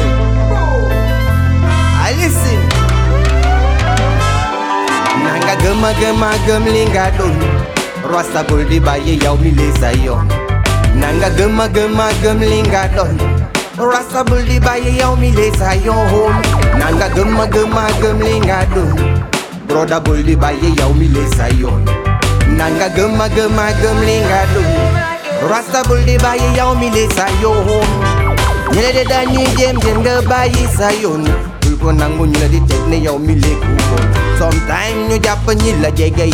I listen. Nanga gema gema gemlinga don Rasta Nanga gema gema gemlinga don Rasta buldi baye yaw mi lesa yo Nanga gema gema gemlinga don Broda buldi baye yaw mi lesa yo Nanga gema gema gemlinga don Rasta buldi baye yaw mi lesa yo Nyele de danyi jem jem de baye sayon Bulko nangu nyele di tek ne yaw mi leku Sometimes ñu jàpp ñi la jege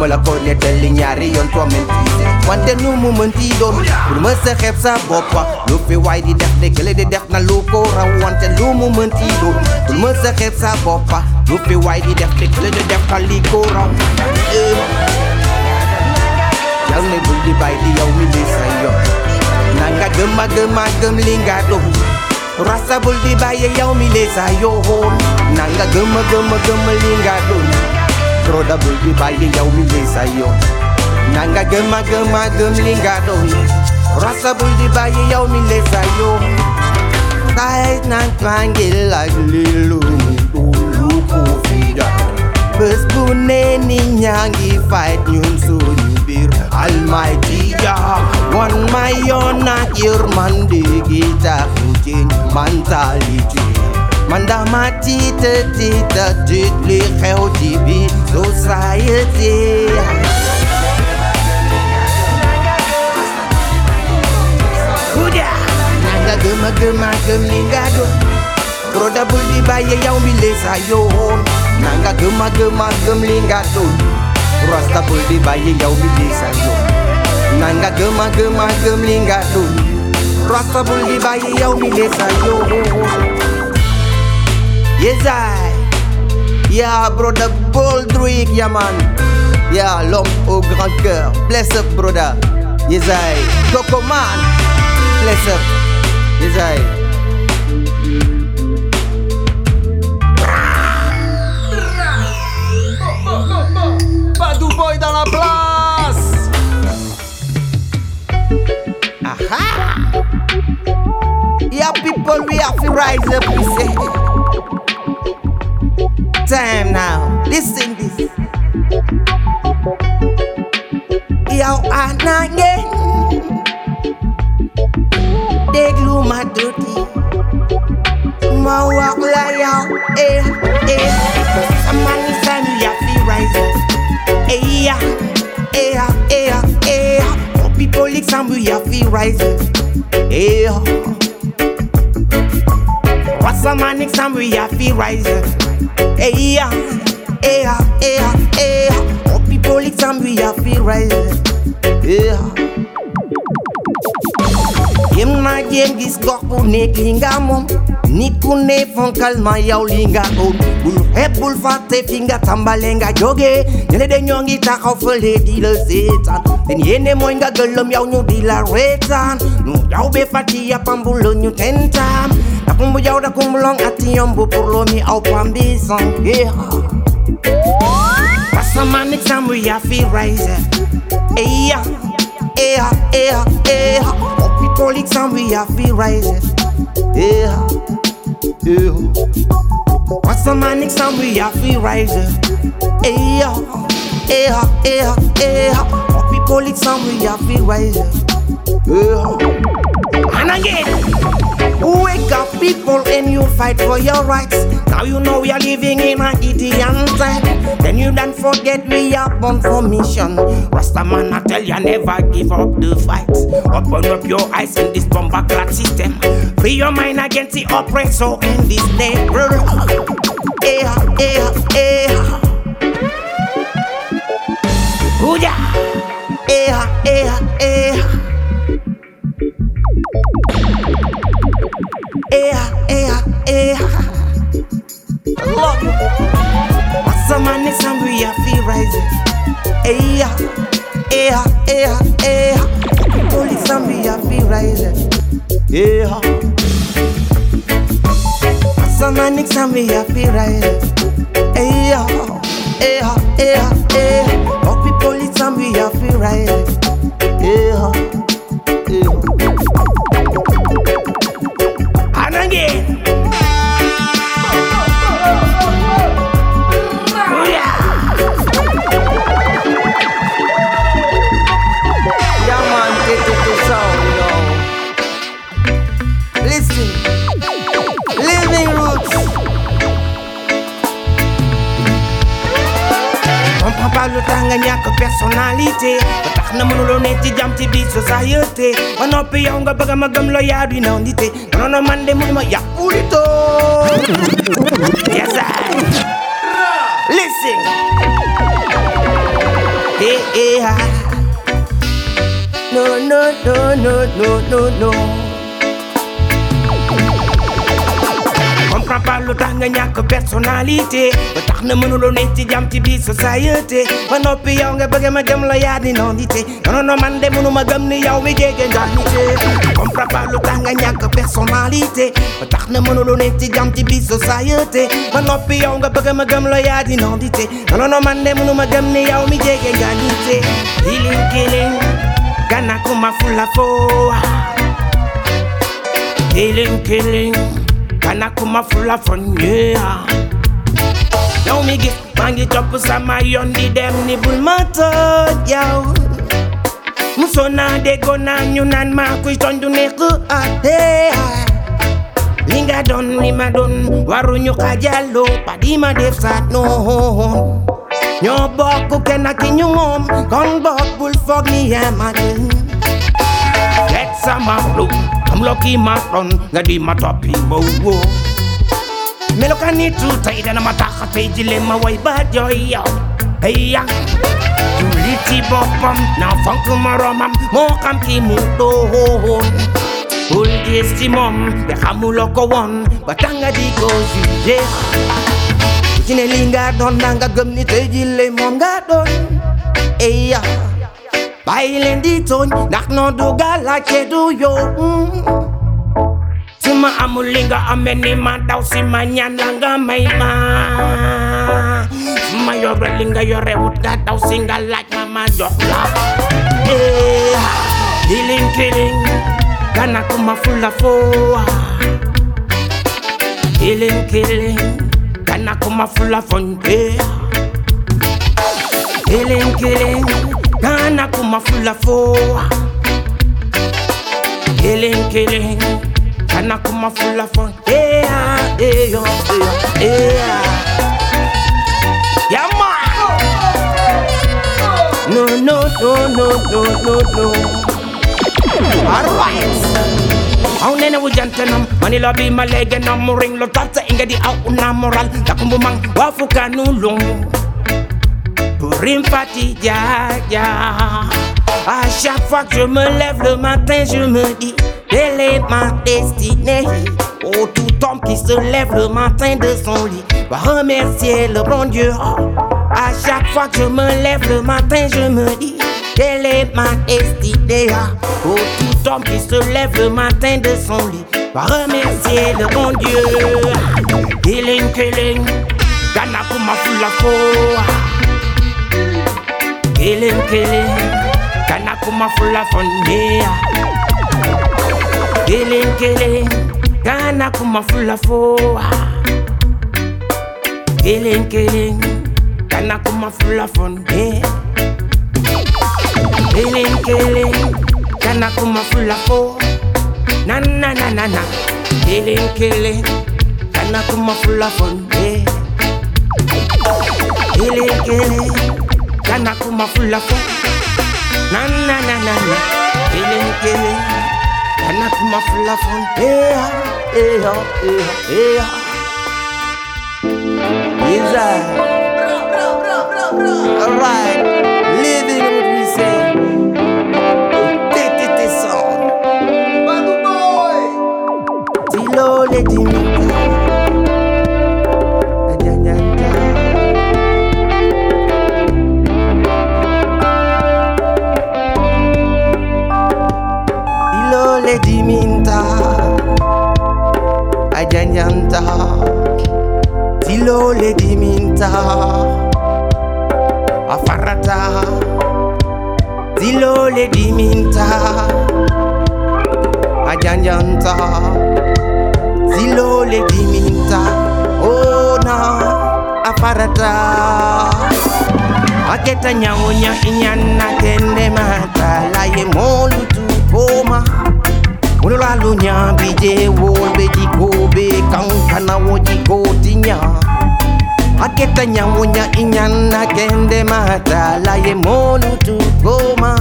ma la ko nettali ñaari yoon toi mentise wante nu mu mënti doon pour ma sa xeeb sa boppa lu fi waay di def de def na lu ko raw wante lu mu mënti doon pour ma sa xeeb sa boppa lu fi waay di def de def na li ko raw yow ne bul di bàyyi di yow mi li sa yoon na gëm a gëm a gëm li Rasta bul di bàyyi yow mi lee sa yoon li nga doon Broda bul di bàyyi yow mi lee sa Nanga gëma gëma gëm li nga doon Rasta bul di bàyyi yow mi lee sa yoon Kahit nang panggil ak lilong Dulu ko fida Bés bu ne nit fight ñun suñu biir Almighty ma yoon ak yërmande gi tax ñu change mentality man dama tiita tiita tiit li xew ci biir society. Kuda nanga gëma gëma gëm li Broda bul di bàyyi yow mi lee sa yoon Nanga gëma gëma gëm li nga Rasta bul di bàyyi yow mi lee sa Nanga gëma gëma gëm li nga Rasta bul di bàyyi yow mi lee sa yoon Yes Yeah brother Boldrick yeah man. Yeah l'homme au grand cœur. Bless up brother Yes I. Coco man. Bless up. Yes I.
Badou Boy dans la place.
Aha! Yeah, people, we have to rise up, we say. Time now, listen this. Yo. Déglu ma tuuti. Ma wax la yow, eh, eh. Sama ni sanu ya fi rise up. Eh, yeah, eh, eh, eh. people, like some we have to rise up. Eh, What's a man next time we have to rise up? Hey yeah, hey yeah, hey yeah, hey yeah. Oh people next time we have to rise up. Yeah. Game na game gis gok ku nek linga mom Ni ku ne fonkal ma yaw linga on Bul hep bul fate finga tambalenga joge. Nele de nyongi takaw fele di le setan Den yene moinga gelom yaw nyu di la retan Nu yaw be fati ya pambul nyu tentam na kumbu yaw da kumbulong ati yombu pour lo mi au pambisan yeah Rasamanic some we have to rise yeah. Oh, people like some we have to rise yeah. Rasamanic some we have to rise yeah. But people, it's some we have to rise. Yeah. And again. Wake up, people, and you fight for your rights. Now you know we are living in a Gideon time. Then you don't forget we are born for mission. Rasta man, I tell you, never give up the fight. Open up your eyes in this bomber clad system. Free your mind against the oppressor in this neighbor. Yeah, yeah, yeah. Yeah. Some man is hungry, I feel rising. Yeah, yeah, yeah. Oh, people is hungry, I feel rising. Yeah, yeah. Personnalité. Ba tax na mënuloo ne ci jam ci biir société. Ba noppi yow nga bëgg ma gëm la yaa di naw nité. Non man de mënuma yàqulito. Yes, I. Listen. Hey, hey, hi. No, no, no, no, no, no, no. Comprends pas lu tax nga ñàkk personnalité ba tax na mënuloo ne ci jam ci biir société ba noppi yow nga bëgg ma gëm la yaa di non nité non non man de mënuma gëm ni yow mi jege nga nité comprends pas lu tax nga ñàkk personnalité ba tax na mënuloo ne ci jam ci biir société ba noppi yow nga ma gëm la yaa di non non non man de mënuma gëm ni yow mi jege healing killing gana kuma fula foa. Healing killing Kanakuma full of fun, yeah. Now me get bangi choppers and my yondi them nibble matter, yo. Musona de gona nyunan ma question ku neku ate. Linga don lima don warunyo kajalo padima def sat no hon. Nyo boku kenaki nyungom kon bok bulfog ni yamani. Get some of blue. Lo ki ma doon nga di ma toppi ma woo melokaan ni tu tey dana ma tax a tey jile ma way ba jooy yow hey yang julli ci boppam na fonk moromam moo xam ki mu doon bul gis ci moom te xamuloo ko woon ba tax nga di ko jugé ku ci ne li nga doon gëm ni tey jile moom nga doon hey yang bàyyi leen di tooñ ndax noo dugal laajte du yow su ma amul li nga amee ni ma daw si ma ñaan la nga may ma. Su ma yore li nga yore wut nga daw si nga laaj ma ma jox la eh killing kana kuma fula foa killing killing kana kuma fula fonde killing killing kana kuma fula foa killing killing kana kuma fula fon yeah yeah yeah yeah yeah man no no no no no no no. Alright Au nene wujantanam manila bi malege na muring lo tata inga di au moral. Takumbumang wafuka nulung Purim fati ya ya À chaque fois que je me lève le matin, je me dis Quelle est ma destinée. Oh, tout homme qui se lève le matin de son lit Va remercier le bon Dieu. À chaque fois que je me lève le matin, je me dis Quelle est ma destinée. Oh, tout homme qui se lève le matin de son lit Va remercier le bon Dieu. Killing, killing Gana kuma kill him, kill him. Can I come full of fun, yeah. Kill him, kill him. Can I come full of fun? Kill him, kill him. Can I come full of fun, yeah. Kill him, kill him. Can I come full of fun? Na na na na na. Kill him, kill him. Can I come full of fun, yeah. Kill him, kill him killing, Kanakuma full of fun. Na na na na na. Killing, killing, Kanakuma full of fun. Yeah, yeah, yeah, yeah. Is that? Alright, farrata, ti lo le diminta, a farrata, ti lo le diminta, a giangianta, ti lo le diminta, oh no, a farrata. Aketa nyaonya inyana tende matala ye molu tu oh, koma. olola lo nya bije wolbe jikobe kankana wo jikotinya aketa nya. Wo nya inyana kende mata la ye molu tu goma.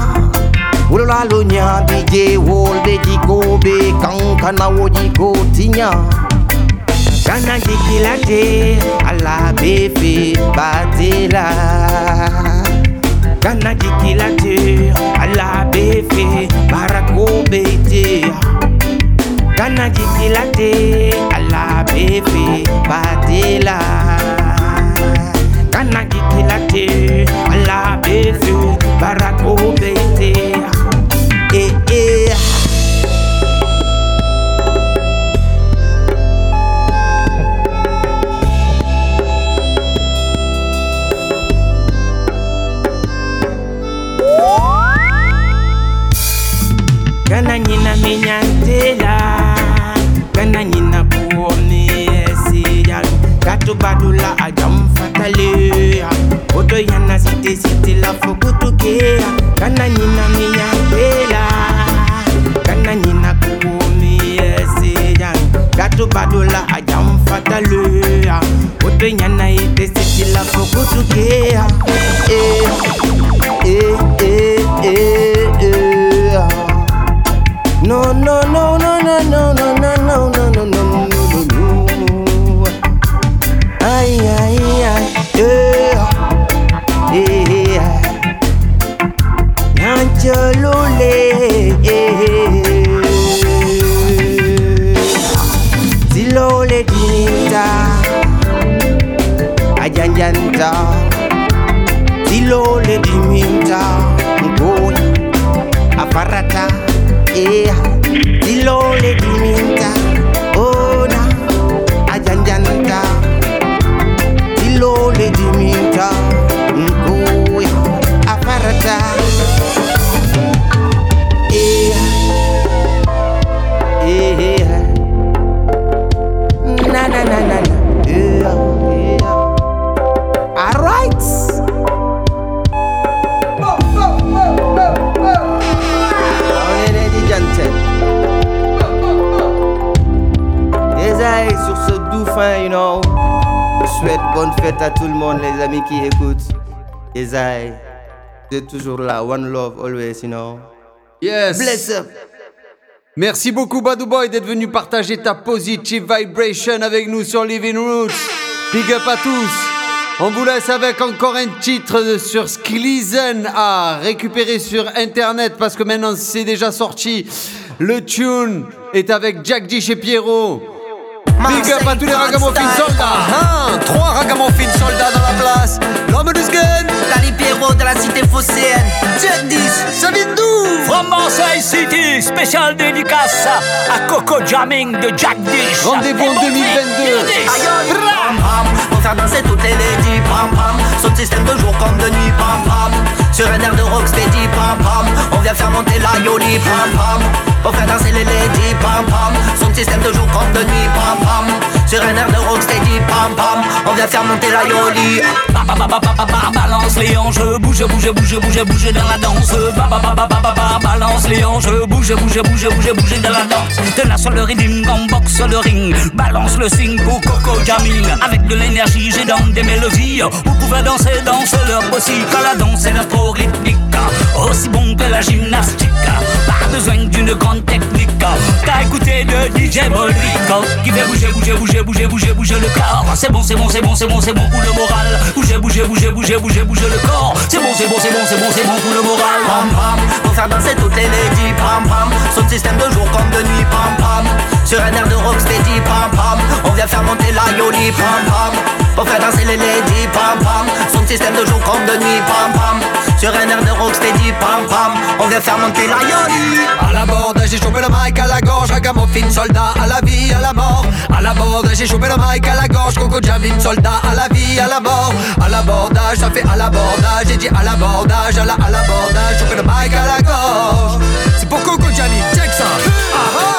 Olola lo nya bije wolbe jikobe kankana wo jikotinya kana jikilate ala befe batela. Kanadi la tir, la BF, Barako BT. Kanadi la tir, la BF, Batela. Kanadi la tir, la BF, Barako BT. kana nyina menya ntela kana nyina kuomeesiya katubadula ajamfatale oto yana sitesitila fokutukea kana nyina menya ntela kana nyina kuomeesiya katubadula ajamfatale oto yana itesitila fokutukea eh, eh, eh, eh. eh. No, no, no, no, no, no, no, no, no, no, no, no, no, no. Ay, ay, ay, yeah, yeah. Nancholole, Silole dinita, ajanjanta. Silole diminta, ngona, aparata. yeah. The lonely winter. Bonne fête à tout le monde, les amis qui écoutent. Les vous êtes toujours là. One love, always, you know.
Yes.
Bless up.
Merci beaucoup Badou Boy d'être venu partager ta positive vibration avec nous sur Living Roots. Big up à tous. On vous laisse avec encore un titre sur Sklizen à récupérer sur internet parce que maintenant c'est déjà sorti. Le tune est avec Jack D chez Pierrot. Big up à tous les ragamuffins soldats.
Hein, trois ragamuffins soldats dans la place. L'homme du skin.
Dali Pierrot de la cité phocéenne. 10,
ça vient d'où
From Marseille City, spécial dédicace à Coco Jamming de Jack Dish.
Rendez-vous en 2022.
Pour faire danser toutes les ladies, pam pam. Son système de jour comme de nuit, pam pam. Sur un air de rocksteady, pam pam. On vient faire monter la yoli, pam pam Pour faire danser les ladies, pam pam Son système de jour comme de nuit, pam pam Sur un air de rocksteady, pam pam On vient faire monter la yoli
Balance les hanches, bouge, bouge, bouge, bouge, bouge dans la danse Balance les hanches, bouge, bouge, bouge, bouge, bouge dans la danse De la rythme, on boxe le ring Balance le signe pour Coco Jamming Avec de l'énergie, j'ai dans des mélodies Vous pouvez danser, danser leur aussi Quand la danse est trop Aussi bon que la gymnastique Pas besoin d'une grande technique T'as écouté de DJ Bolrico Qui fait bouger, bouger, bouger, bouger, bouger, bouger le corps. C'est bon, c'est bon, c'est bon, c'est bon, c'est bon pour le moral. Bouger, bouger, bouger, bouger, bouger, bouger le corps. C'est bon, c'est bon, c'est bon, c'est bon, c'est bon pour le moral.
Pam pam, pour faire danser toutes les ladies. Pam pam, son système de jour comme de nuit. Pam pam, sur un air de rocksteady Pam pam, on vient faire monter la yoli Pam pam, pour faire danser les ladies Pam pam, son système de jour comme de nuit Pam pam, sur un air de rocksteady Pam pam, on vient faire monter la yoli
À l'abordage, j'ai chopé le mic à la gorge Ragamuffin, soldat à la vie, à la mort À l'abordage, j'ai chopé le mic à la gorge Coco Jamin, soldat à la vie, à la mort À l'abordage, ça fait à l'abordage J'ai dit à l'abordage, à la à l'abordage Chopé le mic à la gorge C'est pour Coco Jamin, check ça ah ah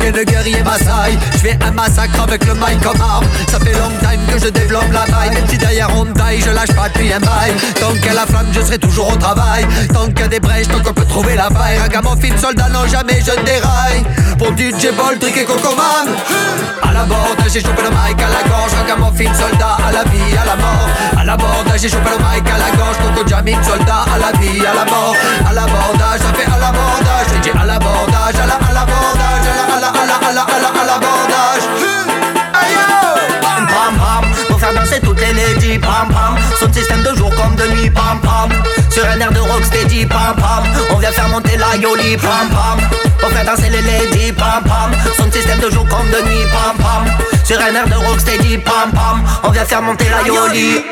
12 gains de guerrier Maasai J'fais un massacre avec le mic comme arme. Ça fait long time que je développe la maille Même si derrière on taille, je lâche pas depuis un bail. Tant qu'à la flamme, je serai toujours au travail. Tant qu'il y a des brèches, tant qu'on peut trouver la faille. Ragamuffin, soldat, non jamais je déraille. Pour DJ Ball, Trick et Cocoman. À la borde, j'ai chopé le mic à la gorge. Ragamuffin, soldat, à la vie, à la mort. À la borde, j'ai chopé le mic à la gorge. Coco Jamin, soldat, à la vie, à la mort. À l'abordage, ça fait à l'abordage J'ai dit à l'abordage, à la, l'abordage À la, à la, à la, à la, à la, à l'abordage Aïe
Pam pam pam, pour faire danser toutes les ladies. Pam pam, son système de jour comme de nuit. Pam pam, sur un air de rocksteady. Pam pam, on vient faire monter la yoli. Pam pam, pour faire danser les ladies. Pam pam, son système de jour comme de nuit. Pam pam, sur un air de rocksteady. Pam pam, on vient faire monter la yoli